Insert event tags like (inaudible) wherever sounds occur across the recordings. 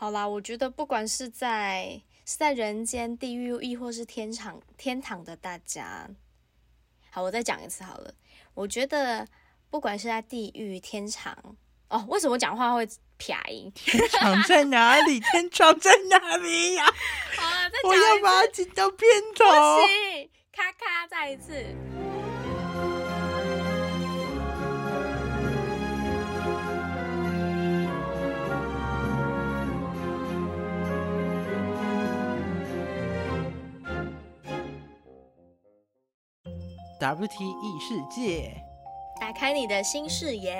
好啦，我觉得不管是在是在人间、地狱，亦或是天堂天堂的大家，好，我再讲一次好了。我觉得不管是在地狱、天堂，哦，为什么讲话会撇音？天堂在哪里？(laughs) 天堂在哪里呀？好了，再我要讲一次。把它剪到片头。不行，咔咔，再一次。WTE 世界，打开你的新视野，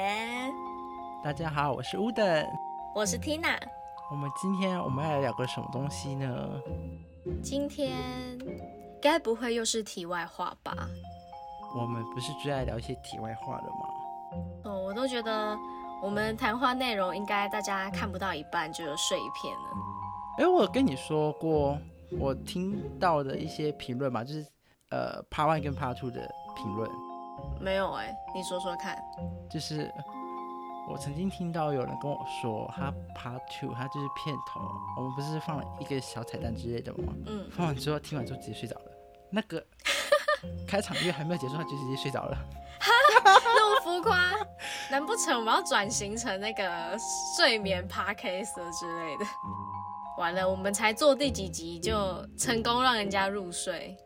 大家好，我是 Uden，。我是 Tina。我们今天我们要来聊个什么东西呢？今天该不会又是题外话吧？我们不是最爱聊一些题外话的吗？哦，我都觉得我们谈话内容应该大家看不到一半就有睡一片了。哎，我有跟你说过，我听到的一些评论嘛，就是呃 Part One 跟 Part Two 的评论，没有哎、你说说看。就是我曾经听到有人跟我说，他 Part Two 他就是片头，我们不是放了一个小彩蛋之类的吗？嗯，放完之后，听完之后直接睡着了。那个 (laughs) 开场乐还没有结束，他就直接睡着了。那么浮夸，难不成我们要转型成那个睡眠 podcast 之类的？完了，我们才做第几集就成功让人家入睡。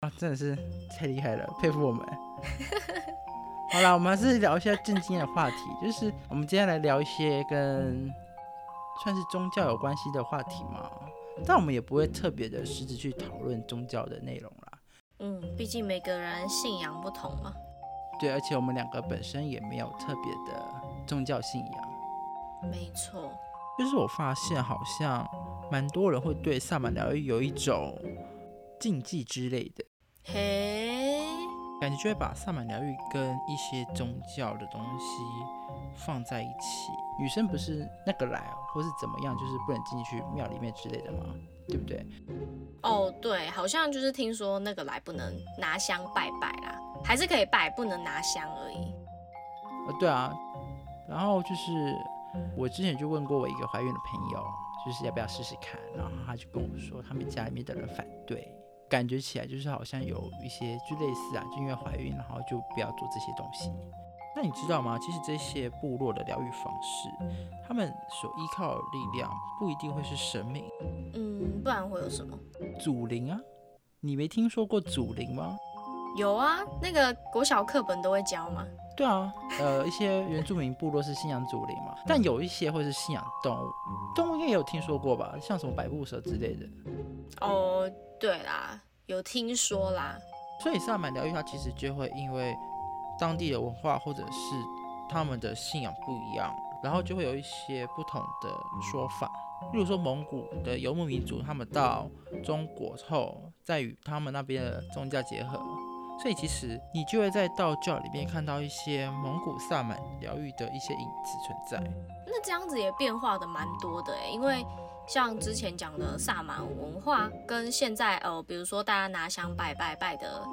啊，真的是太厉害了，佩服我们。(laughs) 好啦，我们还是聊一下正经的话题，就是我们今天来聊一些跟算是宗教有关系的话题嘛。但我们也不会特别的实质去讨论宗教的内容啦。嗯，毕竟每个人信仰不同嘛。对，而且我们两个本身也没有特别的宗教信仰。没错，就是我发现好像蛮多人会对萨满疗愈有一种禁忌之类的。嘿，感觉就会把萨满疗愈跟一些宗教的东西放在一起。女生不是那个来，或是怎么样，就是不能进去庙里面之类的吗？对不对？哦，对，好像就是听说那个来不能拿香拜拜啦，还是可以拜，不能拿香而已。呃，对啊。然后就是我之前就问过我一个怀孕的朋友，就是要不要试试看，然后他就跟我说，他们家里面的人反对，感觉起来就是好像有一些就类似啊，就因为怀孕，然后就不要做这些东西。那你知道吗？其实这些部落的疗愈方式，他们所依靠的力量不一定会是神明、嗯，不然会有什么？祖灵啊。你没听说过祖灵吗？有啊，那个国小课本都会教嘛。对啊，呃，一些原住民部落是信仰祖灵嘛，但有一些会是信仰动物，动物应该也有听说过吧？像什么百步蛇之类的。哦，对啦，有听说啦。所以萨满疗愈它其实就会因为当地的文化或者是他们的信仰不一样，然后就会有一些不同的说法。例如说蒙古的游牧民族，他们到中国后，再与他们那边的宗教结合，所以其实你就会在道教里面看到一些蒙古萨满疗愈的一些影子存在。那这样子也变化的蛮多的诶，因为像之前讲的萨满文化，跟现在呃，比如说大家拿香拜拜拜的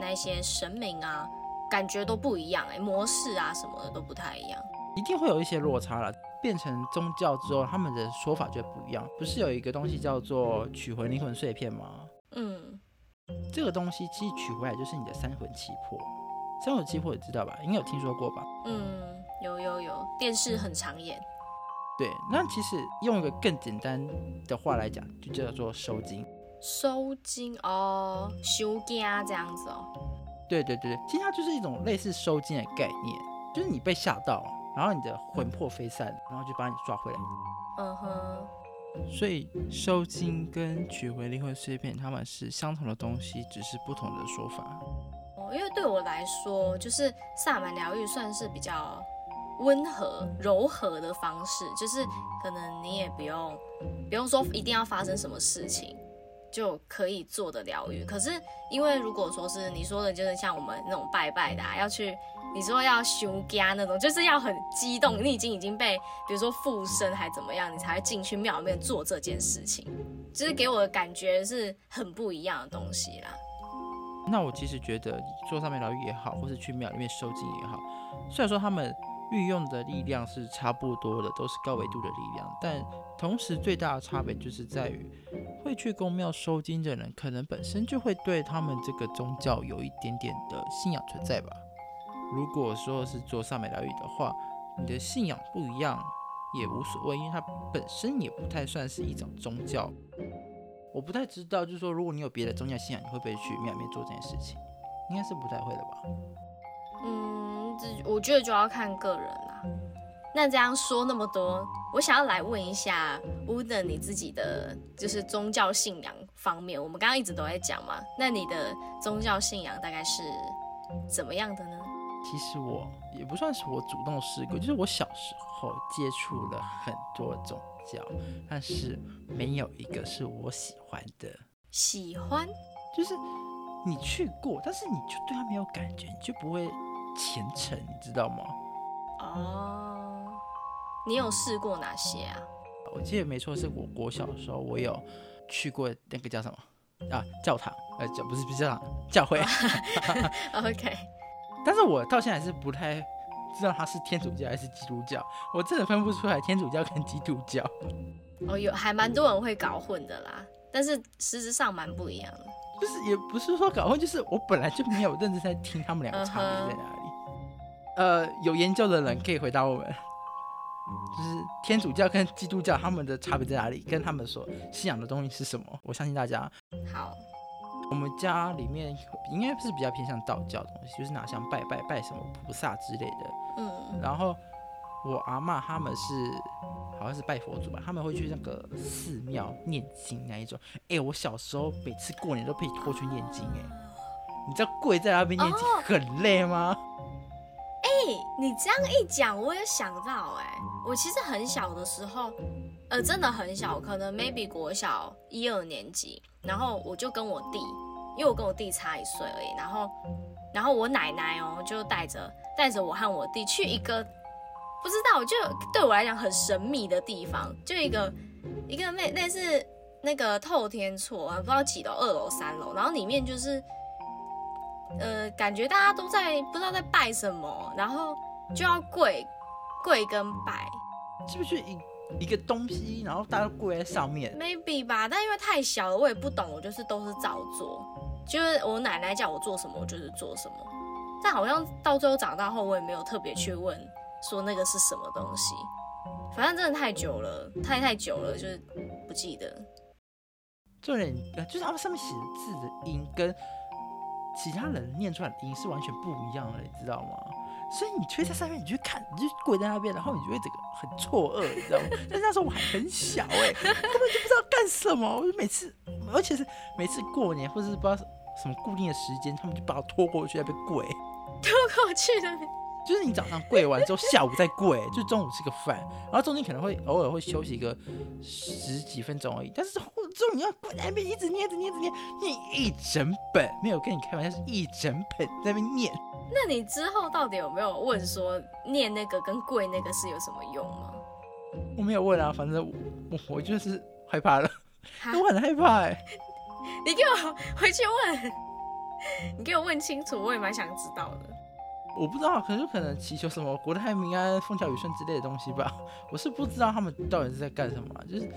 那些神明啊，感觉都不一样诶，模式啊什么的都不太一样。一定会有一些落差了。变成宗教之后，他们的说法就不一样。不是有一个东西叫做取回灵魂碎片吗？嗯，这个东西其实取回来就是你的三魂七魄。三魂七魄你知道吧？应该有听说过吧？嗯，有有有，电视很常演。对，那其实用一个更简单的话来讲，就叫做收精。收金哦，修家这样子哦。对对对对，其实它就是一种类似收精的概念，就是你被吓到，然后你的魂魄飞散，然后就把你抓回来。嗯哼，所以收精跟取回灵魂碎片，它们是相同的东西，只是不同的说法。哦，因为对我来说，就是萨满疗愈算是比较温和、柔和的方式，就是可能你也不用不用说一定要发生什么事情就可以做的疗愈。可是因为如果说是你说的，就是像我们那种拜拜的、啊，要去你说要修家那种，就是要很激动，你已经已经被比如说附身还怎么样，你才会进去庙里面做这件事情，就是给我的感觉是很不一样的东西啦。那我其实觉得做上面疗愈也好，或是去庙里面收精也好，虽然说他们运用的力量是差不多的，都是高维度的力量，但同时最大的差别就是在于，会去公庙收金的人，可能本身就会对他们这个宗教有一点点的信仰存在吧。如果说是做上美疗愈的话，你的信仰不一样也无所谓，因为它本身也不太算是一种宗教。我不太知道，就是说，如果你有别的宗教信仰，你会不会去庙里面做这件事情？应该是不太会的吧。我觉得就要看个人啦。那这样说那么多，我想要来问一下乌的你自己的就是宗教信仰方面，我们刚刚一直都在讲嘛，那你的宗教信仰大概是怎么样的呢？其实我也不算是我主动试过，就是我小时候接触了很多宗教，但是没有一个是我喜欢的。喜欢就是你去过，但是你就对他没有感觉，你就不会虔诚，你知道吗？哦，你有试过哪些啊？我记得没错，是我国小的时候，我有去过那个叫什么啊教堂，呃教不是不是教堂，教会。(laughs) OK，(laughs) 但是我到现在还是不太知道他是天主教还是基督教，我真的分不出来天主教跟基督教。哦，有还蛮多人会搞混的啦，但是实质上蛮不一样的。就是也不是说搞混，就是我本来就没有认真在听他们两个差别在哪里。呃，有研究的人可以回答我们，就是天主教跟基督教他们的差别在哪里，跟他们所信仰的东西是什么？我相信大家，好，我们家里面应该是比较偏向道教的东西，就是拿香拜拜拜什么菩萨之类的。嗯，然后我阿妈他们是好像是拜佛祖吧，他们会去那个寺庙念经那一种。哎、我小时候每次过年都被拖去念经、哎，你知道跪在那边念经哦很累吗？哎、你这样一讲，我也想到、哎，我其实很小的时候，呃，真的很小，可能 maybe 国小一二年级，然后我就跟我弟，因为我跟我弟差一岁而已，然后，然后我奶奶哦，就带着带着我和我弟去一个不知道，就对我来讲很神秘的地方，就一个一个那那是那个透天厝，不知道几楼，二楼、三楼，然后里面就是。呃，感觉大家都在不知道在拜什么，然后就要跪跪跟拜是不是一一个东西，然后大家都跪在上面？，maybe 吧。但因为太小了，我也不懂，我就是都是照做，就是我奶奶叫我做什么，我就是做什么。但好像到最后长大后，我也没有特别去问说那个是什么东西。反正真的太久了，太太久了，就是不记得。重点呃就是他们上面写的字的音跟其他人念出来的音是完全不一样的，你知道吗？所以你就在上面，你去看，你就跪在那边，然后你就会整个很错愕，(laughs) 你知道吗？但是那时候我还很小哎、根本就不知道干什么。我就每次，而且是每次过年或者是不知道什么固定的时间，他们就把我拖过去那边跪。(laughs) 拖过去的，就是你早上跪完之后，下午再跪，就中午吃个饭，然后中间可能会偶尔会休息个十几分钟而已。但是后中午你要跪在那边一直念，一直念，一直念，念一整本，没有跟你开玩笑，是一整本在那边念。那你之后到底有没有问说念那个跟跪那个是有什么用吗？我没有问啊，反正我我我就是害怕了，我很害怕哎、你给我回去问，你给我问清楚，我也蛮想知道的。我不知道，可是可能祈求什么国泰民安、风调雨顺之类的东西吧。我是不知道他们到底是在干什么啊、就是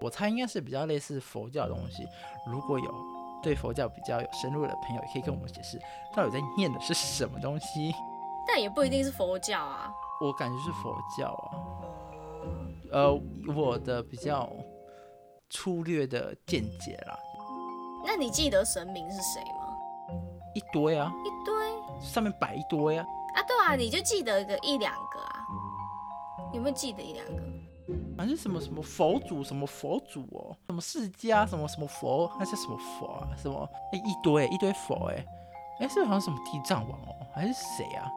我猜应该是比较类似佛教的东西。如果有对佛教比较有深入的朋友，也可以跟我们解释到底在念的是什么东西。(laughs) 但也不一定是佛教啊。我感觉是佛教啊，呃，我的比较粗略的见解啦，那你记得神明是谁吗？一堆啊，一堆上面摆一堆啊，啊，对啊，你就记得个一两个啊。有没有记得一两个？反正什么什么佛祖，什么佛祖哦，什么释迦，什么什么佛，那是什么佛啊？什么哎、一堆一堆佛哎、哎、是好像什么地藏王哦，还是谁啊？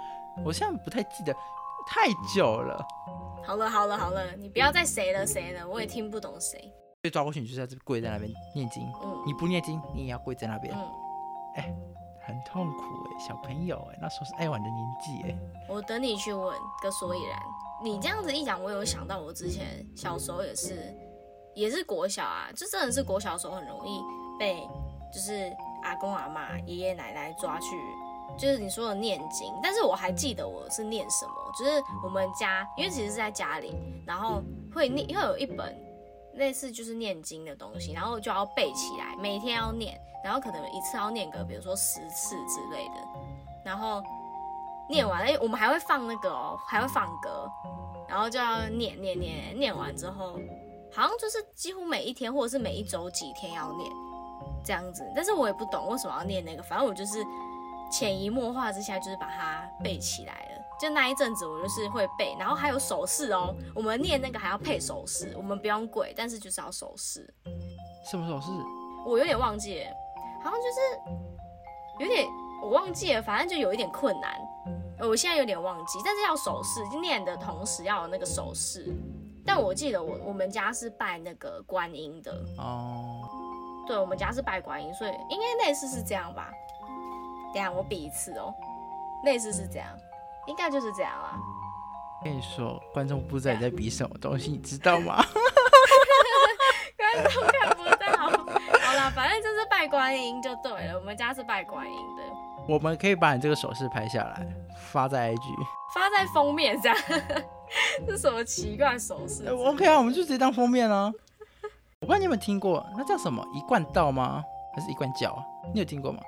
我现在不太记得，太久了。好了好了好了，你不要再谁了谁了，我也听不懂谁。被抓过去，你就在这跪在那边念经，嗯你不念经，你也要跪在那边，嗯，很痛苦哎、小朋友哎、那时候是爱玩的年纪哎、我等你去问个所以然。你这样子一讲，我有想到我之前小时候也是，也是国小啊，这真的是国小的时候很容易被就是阿公阿妈、爷爷奶奶抓去就是你说的念经，但是我还记得我是念什么，就是我们家，因为其实是在家里，然后会念，会有一本类似就是念经的东西，然后就要背起来，每天要念，然后可能一次要念个，比如说十次之类的，然后念完，哎，我们还会放那个哦，还会放歌，然后就要念念念，念完之后，好像就是几乎每一天或者是每一周几天要念这样子，但是我也不懂为什么要念那个，反正我就是。潜移默化之下，就是把它背起来了。就那一阵子，我就是会背，然后还有手势哦。我们念那个还要配手势，我们不用跪，但是就是要手势。什么手势？我有点忘记，好像就是有点我忘记了，反正就有一点困难。我现在有点忘记，但是要手势，念的同时要有那个手势。但我记得我我们家是拜那个观音的哦。对，我们家是拜观音，所以应该类似是这样吧。等下我比一次哦，类似是这样，应该就是这样啊。跟你说，观众不知道你在比什么东西，你知道吗？(laughs) 观众拜观音就对了。我们家是拜观音的。我们可以把你这个手势拍下来，发在 IG，发在封面这样。(laughs) 是什么奇怪手势？OK 啊，我们就直接当封面啊。我不知道你有没有听过，那叫什么一贯道吗？还是一贯教啊？你有听过吗？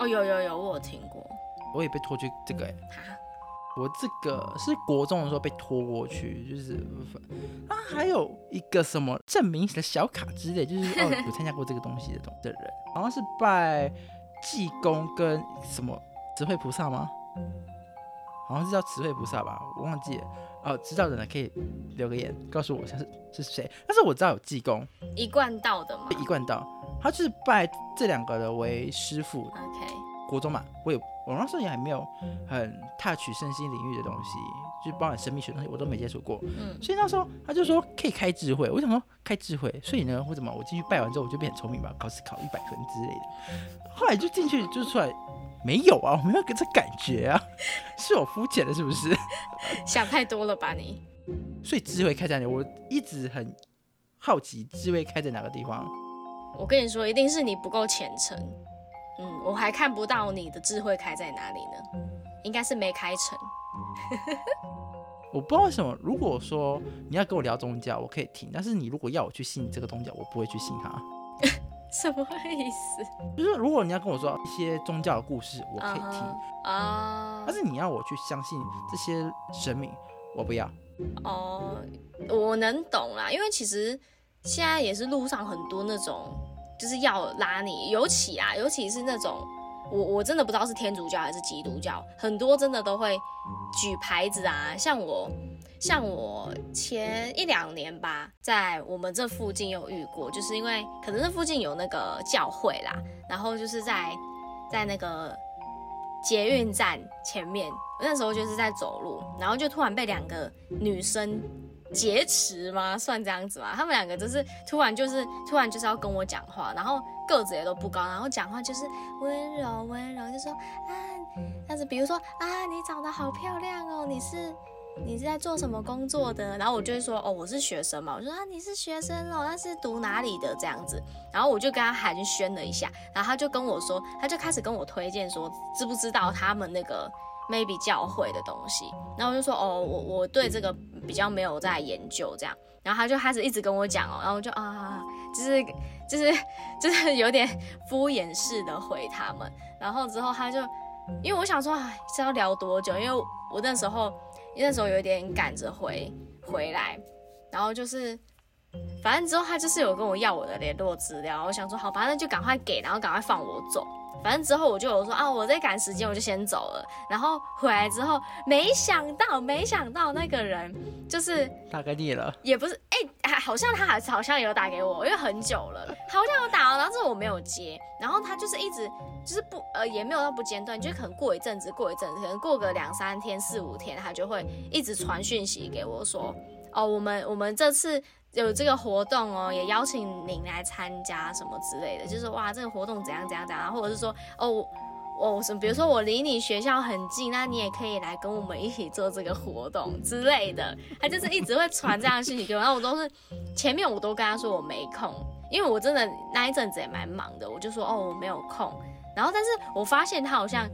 哦，有有有，我有听过，我也被拖去这个哎，我这个是国中的时候被拖过去，就是啊，还有一个什么证明的小卡之类，就是哦 (laughs) 有参加过这个东西的东的人，好像是拜济公跟什么慈惠菩萨吗？好像是叫慈惠菩萨吧，我忘记了。哦，知道的呢可以留个言告诉我是是谁，但是我知道有济公，一贯道的吗？一贯道。他就是拜这两个人为师傅。OK，国中嘛，我也我那时候也还没有很 touch 身心领域的东西，就是包含神秘学东西我都没接触过。嗯，所以那时候他就说可以开智慧，我想说开智慧，所以呢，或者么我进去拜完之后我就变很聪明吧，考试考一百分之类的。后来就进去就出来没有啊，我没有给这感觉啊，(laughs) 是我肤浅的，是不是？(laughs) 想太多了吧你？所以智慧开在哪里？我一直很好奇智慧开在哪个地方。我跟你说，一定是你不够虔诚。嗯，我还看不到你的智慧开在哪里呢？应该是没开成。(laughs) 我不知道为什么，如果说你要跟我聊宗教，我可以听；但是你如果要我去信这个宗教，我不会去信它。(laughs) 什么意思？就是如果你要跟我说一些宗教的故事，我可以听啊。但是你要我去相信这些神明，我不要。哦，我能懂啦，因为其实。现在也是路上很多那种，就是要拉你，尤其啊，尤其是那种，我我真的不知道是天主教还是基督教，很多真的都会举牌子啊，像我，像我前一两年吧，在我们这附近有遇过，就是因为可能这附近有那个教会啦，然后就是在在那个捷运站前面，那时候就是在走路，然后就突然被两个女生。劫持吗？算这样子吗？他们两个就是突然就是突然就是要跟我讲话，然后个子也都不高，然后讲话就是温柔温柔，就说啊，但是比如说啊，你长得好漂亮哦，你是你是在做什么工作的？然后我就会说哦，我是学生嘛，我说啊，你是学生哦，那是读哪里的这样子？然后我就跟他寒暄了一下，然后他就跟我说，他就开始跟我推荐说，知不知道他们那个。Maybe 教会的东西，然后我就说哦，我我对这个比较没有在研究这样，然后他就开始一直跟我讲哦，然后我就啊，就是就是 (laughs) 就是有点敷衍式的回他们，然后之后他就，因为我想说哎，这要聊多久？因为我那时候那时候有点赶着回回来，然后就是反正之后他就是有跟我要我的联络资料，我想说好，反正就赶快给，然后赶快放我走。反正之后我就有说啊，我在赶时间，我就先走了。然后回来之后，没想到，没想到那个人就是打给你了，也不是，哎，好像他还好像有打给我，因为很久了，好像有打，然后这我没有接。然后他就是一直就是不呃，也没有到不间断，就可能过一阵子，过一阵子，可能过个两三天、四五天，他就会一直传讯息给我说，哦，我们我们这次。有这个活动哦，也邀请您来参加什么之类的，就是哇，这个活动怎样怎样怎样，或者是说哦，我什么，比如说我离你学校很近，那你也可以来跟我们一起做这个活动之类的。他就是一直会传这样的信息给我，然后我都是前面我都跟他说我没空，因为我真的那一阵子也蛮忙的，我就说哦我没有空。然后但是我发现他好像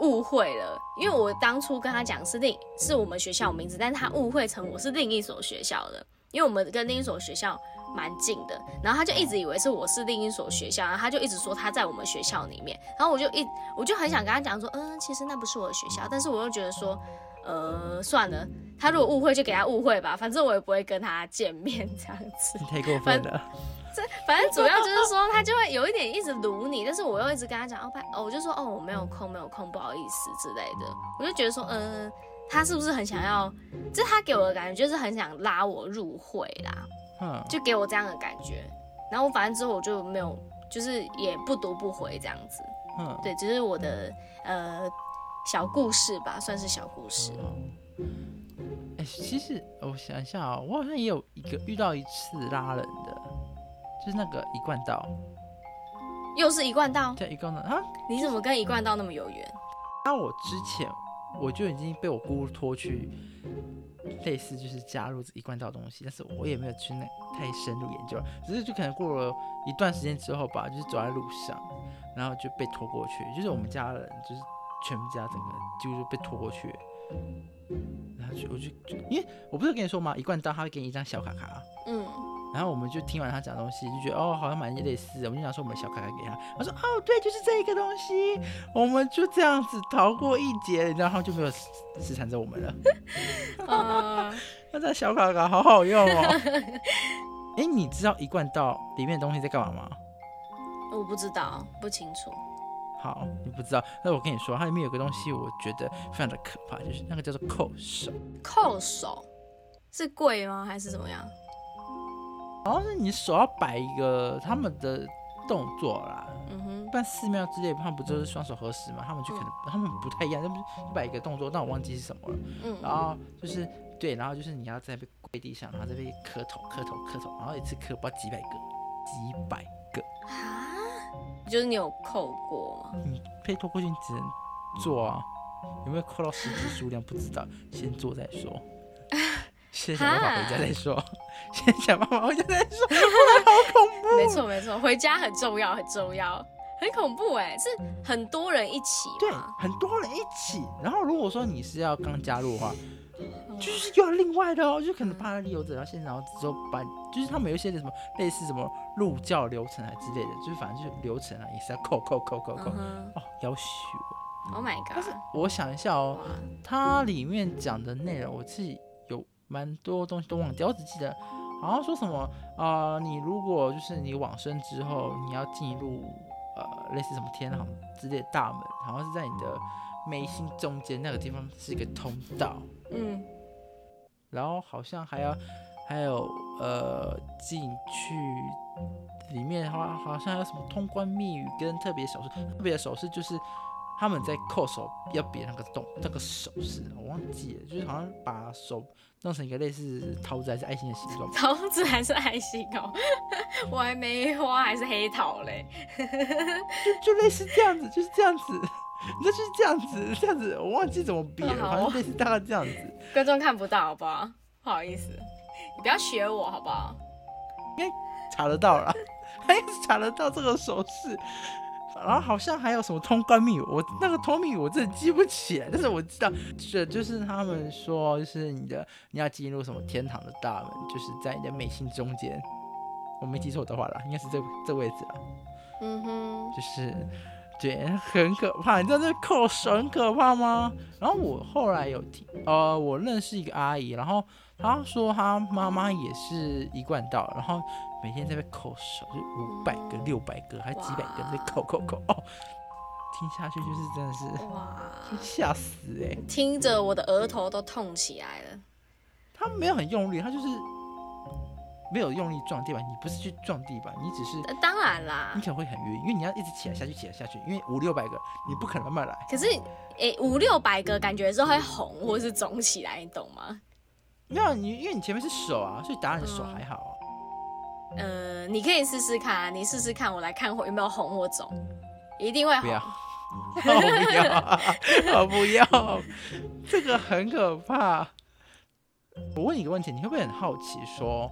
误会了，因为我当初跟他讲是另是我们学校名字，但是他误会成我是另一所学校的，因为我们跟另一所学校蛮近的，然后他就一直以为是我是另一所学校，然后他就一直说他在我们学校里面，然后我就一我就很想跟他讲说，嗯，其实那不是我的学校，但是我又觉得说，呃，算了，他如果误会就给他误会吧，反正我也不会跟他见面这样子。太过分了。这反正主要就是说，他就会有一点一直撸你，但是我又一直跟他讲，哦，哦，我就说，哦，我没有空，没有空，不好意思之类的。我就觉得说，嗯，他是不是很想要？就他给我的感觉就是很想拉我入会啦，嗯，就给我这样的感觉。然后我反正之后我就没有，就是也不读不回这样子，嗯，对，只是我的呃小故事吧，算是小故事。哎，其实我想一下啊，我好像也有一个遇到一次拉人的。就是那个一贯道，又是一贯道。对，一贯道啊！你怎么跟一贯道那么有缘？那我之前我就已经被我姑拖去，类似就是加入一贯道东西，但是我也没有去那太深入研究，只是就可能过了一段时间之后吧，就是走在路上，然后就被拖过去，就是我们家人就是全部家整个几乎就被拖过去，然后就我就因为我不是跟你说吗？一贯道他会给你一张小卡卡，嗯。然后我们就听完他讲东西，就觉得哦，好像蛮类似。我们就想说，我们小卡卡给他。他说哦，对，就是这个东西。我们就这样子逃过一劫，然后就没有死缠着我们了。啊，那这小卡卡好好用哦。哎，你知道一贯道里面的东西在干嘛吗？我不知道，不清楚。好，你不知道，那我跟你说，它里面有个东西，我觉得非常的可怕，就是那个叫做扣手。扣手是贵吗？还是怎么样？好像是你手要摆一个他们的动作啦，嗯哼，不然寺庙之类，他们不就是双手合十嘛？他们就可能他们不太一样，他们摆一个动作，但我忘记是什么了。嗯，然后就是对，然后就是你要在被跪地上，然后在被磕头、磕头、磕头，然后一次磕不知道几百个、几百个啊！就是你有扣过吗？你被拖过去，你只能做啊，有没有扣到实际数量不知道，先做再说。(laughs) 先想办法回家再说，先想办法回家再说，好恐怖。没错没错，回家很重要很重要，很恐怖哎，是很多人一起。对，很多人一起。然后如果说你是要刚加入的话，就是又要另外的哦，就可能怕利用者，然后现在然后之后把，就是他们有一些什么类似什么入教流程啊之类的，就是反正就是流程啊，也是要扣扣扣扣扣。哦，要学。Oh my god！但是我想一下哦，它里面讲的内容，我自己。蛮多东西都忘掉，我只记得好像说什么啊，你如果就是你往生之后，你要进入呃类似什么天堂之类的大门，好像是在你的眉心中间那个地方是一个通道，嗯，然后好像还要还有呃进去里面的话，好像还有什么通关密语跟特别手势，特别的手势就是。他们在扣手要比那个动那个手势，我忘记了，就是好像把手弄成一个类似桃子还是爱心的形状。(laughs) 桃子还是爱心哦，(laughs) 我还没花还是黑桃嘞，就就类似这样子，就是这样子，(laughs) 那就是这样子，这样子，我忘记怎么比了，反正类似大概这样子。观众看不到，好不好？不好意思，你不要学我，好不好？应该查得到了，还查得到这个手势。然后好像还有什么通关密语，我那个通密语我真的记不起来，但是我知道，这就是他们说，就是你的你要进入什么天堂的大门，就是在你的眉心中间，我没记错的话啦，应该是这这位置啊。嗯哼，就是对，很可怕，你知道这扣手很可怕吗？然后我后来有听，呃，我认识一个阿姨，然后她说他妈妈也是一贯道，然后。每天在被扣手，就五百个、六百个，还几百个在扣扣扣哦，听下去就是真的是哇，吓死哎！听着我的额头都痛起来了。他没有很用力，他就是没有用力撞地板。你不是去撞地板，你只是当然啦，你可能会很晕，因为你要一直起来下去，起来下去，因为五六百个你不可能慢慢来。可是诶，五六百个感觉是会红或是肿起来，你懂吗？没有你，因为你前面是手啊，所以答案的手还好啊。呃，你可以试试看啊，你试试看，我来看会有没有红或肿，一定会红。不要，(laughs) 不要，我 (laughs) 不要，这个很可怕。我问你一个问题，你会不会很好奇，说，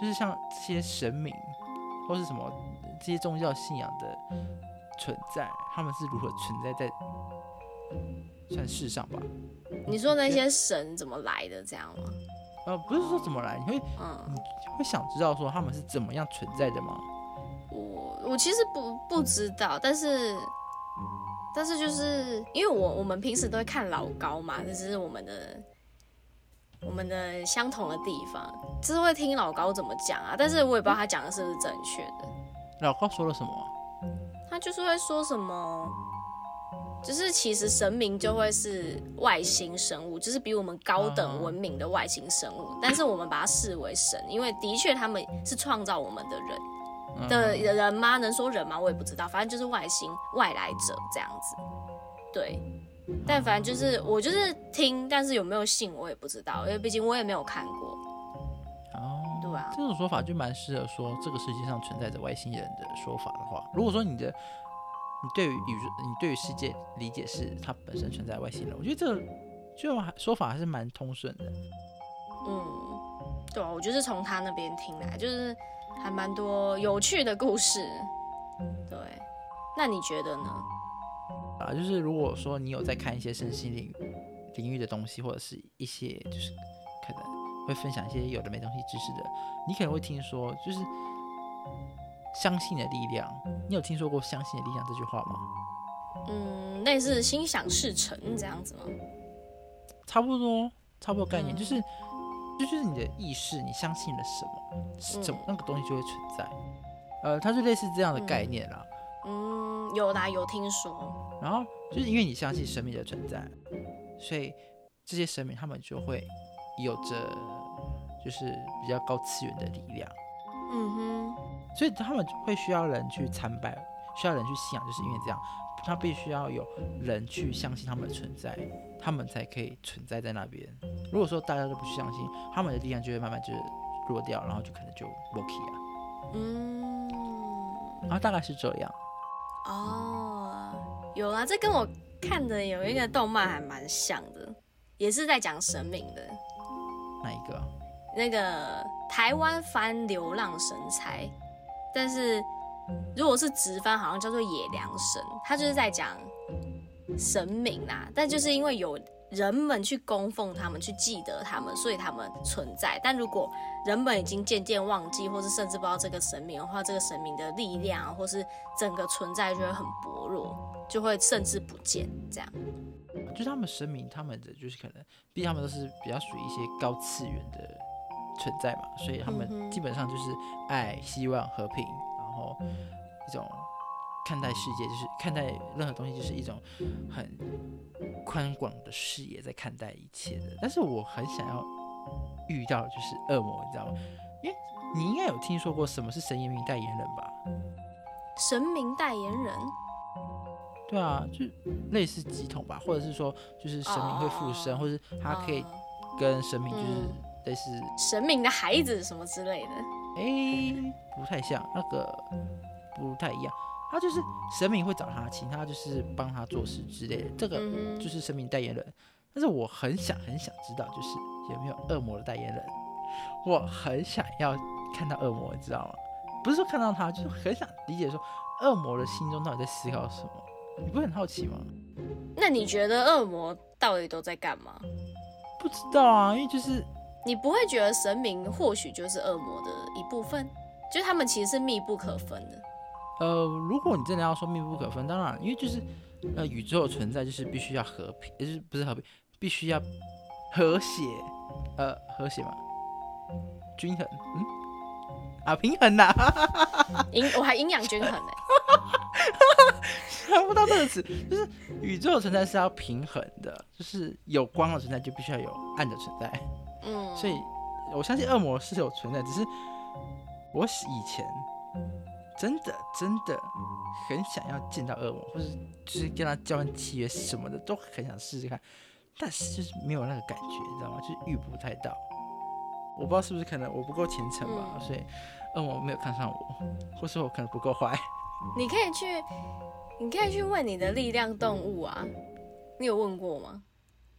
就是像这些神明或是什么这些宗教信仰的存在，他们是如何存在在算世上吧。你说那些神怎么来的这样吗？呃，不是说怎么来，你会嗯，会想知道说他们是怎么样存在的吗？我我其实不不知道，但是但是就是因为我我们平时都会看老高嘛，这是我们的我们的相同的地方，就是会听老高怎么讲啊，但是我也不知道他讲的是不是正确的。老高说了什么啊？他就是会说什么，就是其实神明就会是外星生物，就是比我们高等文明的外星生物，但是我们把它视为神，因为的确他们是创造我们的人嗯的人吗？能说人吗？我也不知道，反正就是外星外来者这样子。对，但反正就是我就是听，但是有没有信我也不知道，因为毕竟我也没有看过。哦，对啊这种说法就蛮适合说这个世界上存在着外星人的说法的话，如果说你的你对于宇宙、你对于世界理解是它本身存在外星人，我觉得这个就还说法还是蛮通顺的。嗯，对啊，我就是从他那边听来，就是还蛮多有趣的故事。对，那你觉得呢？啊，就是如果说你有在看一些身心灵领域的东西，或者是一些就是可能会分享一些有的没东西知识的，你可能会听说，就是相信的力量。你有听说过“相信的力量”这句话吗？嗯，类似心想事成这样子吗？差不多，差不多概念，嗯就是就是你的意识，你相信了什么，是怎么那个东西就会存在。呃，它是类似这样的概念啦。嗯，有啦，有听说。然后就是因为你相信神明的存在，所以这些神明他们就会有着就是比较高次元的力量，嗯哼，所以他们会需要人去参拜，需要人去信仰，就是因为这样，他必须要有人去相信他们的存在，他们才可以存在在那边。如果说大家都不去相信，他们的力量就会慢慢就是弱掉，然后就可能就 o k 啊，嗯，然后大概是这样。哦，有啊，这跟我看的有一个动漫还蛮像的，也是在讲神明的。哪一个啊？那个台湾翻《流浪神差》，但是如果是直翻，好像叫做野良神，他就是在讲神明啦。但就是因为有人们去供奉他们，去记得他们，所以他们存在。但如果人们已经渐渐忘记，或是甚至不知道这个神明的话，这个神明的力量或是整个存在就会很薄弱，就会甚至不见这样。就他们神明，他们的就是可能，毕竟他们都是比较属于一些高次元的存在嘛，所以他们基本上就是爱、希望、和平，然后一种看待世界，就是看待任何东西，就是一种很宽广的视野在看待一切的。但是我很想要遇到就是恶魔，你知道吗？因为你应该有听说过什么是神明代言人吧？神明代言人，对啊，就类似几桶吧，或者是说就是神明会附身，哦或者是他可以呃跟神明就是嗯类似，神明的孩子什么之类的。诶，不太像，那个不太一样。他就是神明会找他，请他就是帮他做事之类的，这个就是神明代言人。但是我很想很想知道，就是有没有恶魔的代言人？我很想要看到恶魔，你知道吗？不是说看到他，就是很想理解说恶魔的心中到底在思考什么。你不会很好奇吗？那你觉得恶魔到底都在干嘛？不知道啊，因为就是你不会觉得神明或许就是恶魔的一部分，就他们其实是密不可分的。呃，如果你真的要说密不可分，当然，因为就是呃，宇宙的存在就是必须要和平，就是不是和平，必须要和谐，呃，和谐嘛，均衡，嗯，啊，平衡呐、营我还营养均衡呢、(laughs) 想不到这个词，就是宇宙的存在是要平衡的，就是有光的存在就必须要有暗的存在，嗯，所以我相信恶魔是有存在，只是我以前真的真的很想要见到恶魔，或是就是跟他交换契约什么的，都很想试试看，但是就是没有那个感觉，你知道吗？就是遇不太到。我不知道是不是可能我不够虔诚吧，嗯所以恶魔没有看上我，或是我可能不够坏。你可以去，你可以去问你的力量动物啊，你有问过吗？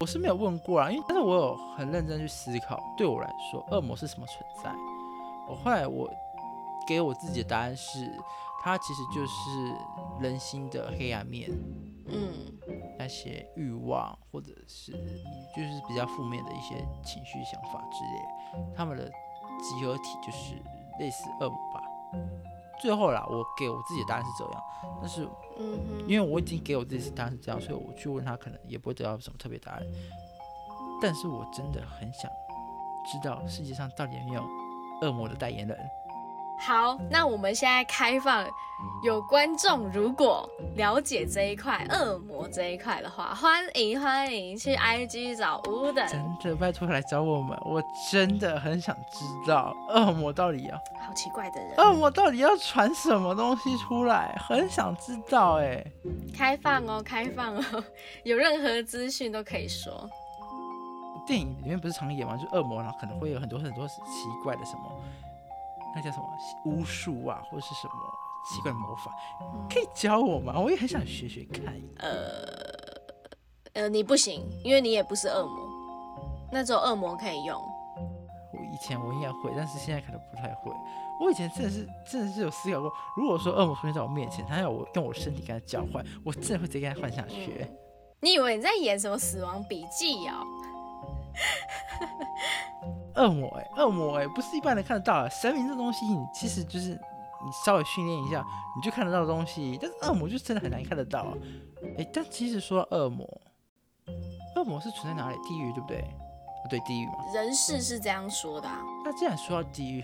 我是没有问过啊，因为但是我有很认真去思考，对我来说，恶魔是什么存在？我后来我给我自己的答案是，它其实就是人心的黑暗面。嗯那些欲望，或者是就是比较负面的一些情绪、想法之类，他们的集合体就是类似恶魔吧。最后啦，我给我自己的答案是这样，但是嗯，因为我已经给我自己的答案是这样，所以我去问他，可能也不会得到什么特别答案。但是我真的很想知道世界上到底有没有恶魔的代言人。好，那我们现在开放，有观众如果了解这一块恶魔这一块的话，欢迎欢迎去 IG 找乌的，真的，拜托来找我们，我真的很想知道恶魔到底要好奇怪的人，恶魔到底要传什么东西出来，很想知道哎。开放哦，开放哦，(laughs) 有任何资讯都可以说。电影里面不是常演吗？就是恶魔，然后可能会有很多很多奇怪的什么，那叫什么巫术啊，或者是什么奇怪的魔法，可以教我吗？我也很想学学看。呃，你不行，因为你也不是恶魔，那只有恶魔可以用。我以前我应该会，但是现在可能不太会。我以前真的是真的是有思考过，如果说恶魔出现在我面前，他要我用我身体跟他交换，我真的会直接跟他换下去。你以为你在演什么《死亡笔记》哦？(laughs) 恶魔哎、恶魔哎、不是一般人看得到啊。神明这东西，你其实就是你稍微训练一下，你就看得到的东西。但是恶魔就真的很难看得到。啊哎、但其实说到恶魔，恶魔是存在哪里？地狱对不对？啊对，地狱嘛。人世是这样说的、啊，那既然说到地狱，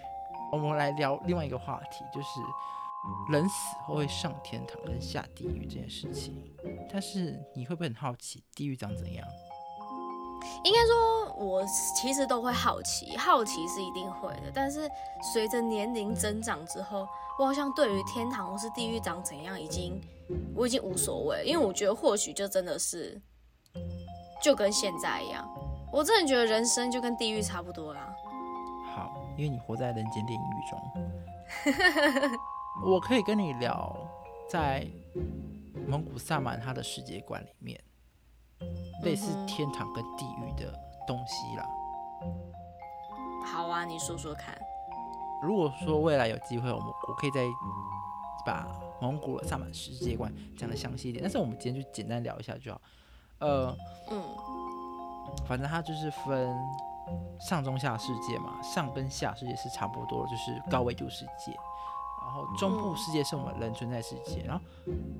我们来聊另外一个话题，就是人死后会上天堂跟下地狱这件事情。但是你会不会很好奇地狱长怎样？应该说，我其实都会好奇，好奇是一定会的。但是随着年龄增长之后，我好像对于天堂或是地狱长怎样，已经我已经无所谓，因为我觉得或许就真的是就跟现在一样，我真的觉得人生就跟地狱差不多啦。好，因为你活在人间炼狱中，(laughs) 我可以跟你聊在蒙古萨满他的世界观里面，类似天堂跟地狱的东西啦。好啊，你说说看。如果说未来有机会，我们我可以再把蒙古的萨满世界观讲的详细一点，但是我们今天就简单聊一下就好。呃，嗯反正它就是分上中下世界嘛，上跟下世界是差不多，就是高维度世界。然后中部世界是我们人存在世界，然后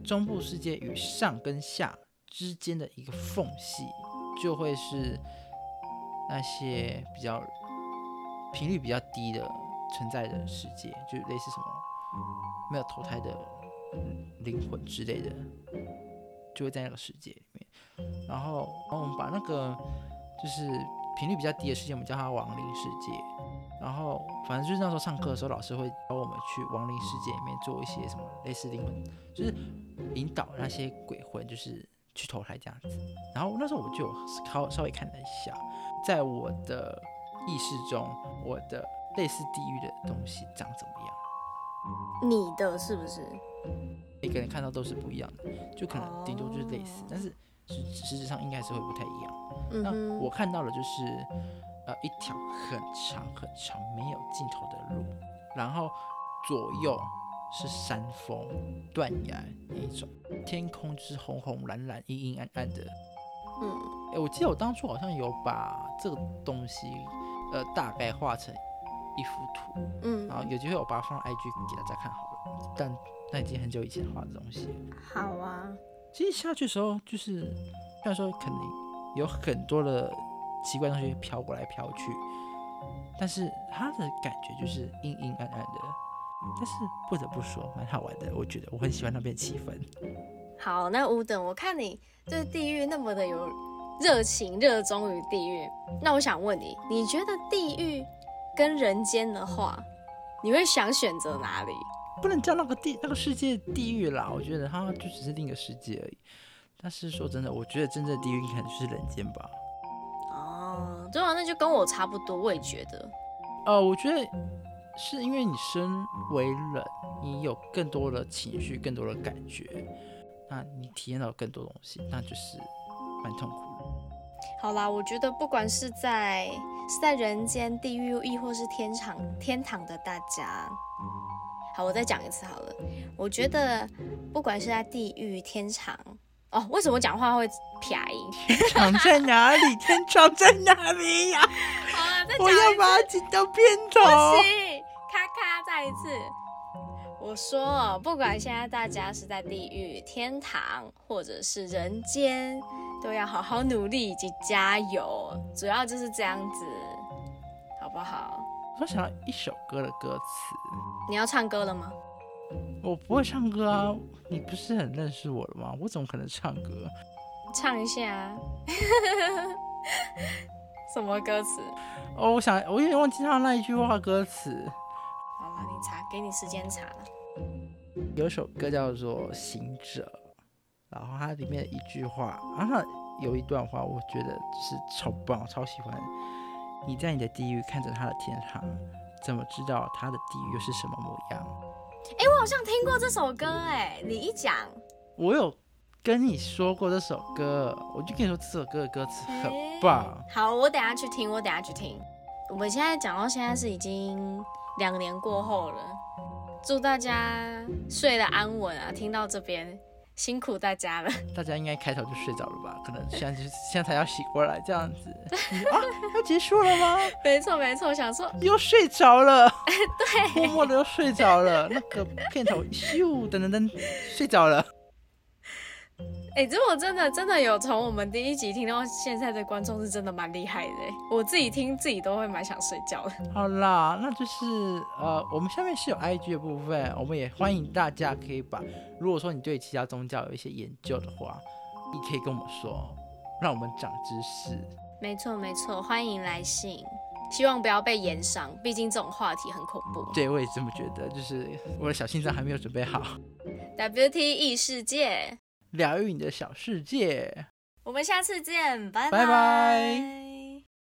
中部世界与上跟下之间的一个缝隙，就会是那些比较频率比较低的存在的世界，就类似什么没有投胎的灵魂之类的，就会在那个世界里面。然后，然后我们把那个就是频率比较低的世界，我们叫它亡灵世界。然后，反正就是那时候上课的时候，老师会教我们去亡灵世界里面做一些什么类似灵魂，就是引导那些鬼魂，就是去投胎这样子。然后那时候我就稍稍微看了一下，在我的意识中，我的类似地狱的东西长怎么样？你的是不是？每个人看到都是不一样的，就可能顶多就是类似，哦但是实实质上应该是会不太一样。那我看到的就是呃一条很长很长没有尽头的路，然后左右是山峰断崖那一种，天空就是红红蓝蓝阴阴暗暗的。嗯哎，我记得我当初好像有把这个东西呃大概画成一幅图，嗯然，后有机会我把它放到 IG 给大家看好了，但那已经很久以前画的东西。好啊，其实下去的时候，就是虽然说肯定有很多的奇怪东西飘过来飘去，但是它的感觉就是阴阴暗暗的。但是不得不说，蛮好玩的，我觉得我很喜欢那边气氛。好，那吴等，我看你对地狱那么的有热情、热衷于地狱，那我想问你，你觉得地狱跟人间的话，你会想选择哪里？不能叫那个地那个世界地狱啦，我觉得它就只是另一个世界而已。但是说真的，我觉得真正的地狱可能就是人间吧。哦，对啊，那就跟我差不多，我也觉得。呃，我觉得是因为你身为人，你有更多的情绪，更多的感觉，那你体验到更多东西，那就是蛮痛苦的。好啦，我觉得不管是在是在人间、地狱，亦或是天堂天堂的大家，好，我再讲一次好了。我觉得不管是在地狱、天堂，哦，为什么讲话会撇音？天堂在哪里？天堂在哪里呀、(laughs) 好了，再讲我要把它剪到片头。再一次。我说，不管现在大家是在地狱、天堂，或者是人间，都要好好努力以及加油，主要就是这样子，好不好？我想要一首歌的歌词，你要唱歌了吗？我不会唱歌啊，你不是很认识我了吗？我怎么可能唱歌？唱一下啊。(laughs) 什么歌词？哦，我想，我有点忘记他那一句话歌词。查，给你时间查了。有一首歌叫做《行者》，然后它里面的一句话，然后有一段话，我觉得是超棒，我超喜欢。你在你的地狱看着他的天堂，怎么知道他的地狱又是什么模样？哎、我好像听过这首歌，哎，你一讲，我有跟你说过这首歌，我就跟你说这首歌的歌词很棒。好，我等下去听，我等下去听。我们现在讲到现在是已经两年过后了，祝大家睡得安稳啊！听到这边，辛苦大家了。(laughs) 大家应该开头就睡着了吧？可能现在就现在才要醒过来这样子。(laughs) 啊，要结束了吗？(laughs) 没错没错，想说又睡着了，对，默默的又睡着了。那个片头咻噔噔噔，睡着了。哎、如果真的真的有从我们第一集听到现在的观众是真的蛮厉害的欸，我自己听自己都会蛮想睡觉的。好啦，那就是呃，我们下面是有 IG 的部分，我们也欢迎大家可以把，如果说你对其他宗教有一些研究的话，你可以跟我们说，让我们长知识。没错没错，欢迎来信，希望不要被延上，毕竟这种话题很恐怖。对，我也这么觉得，就是我的小心脏还没有准备好，WT 异世界，疗愈你的小世界。我们下次见，拜拜拜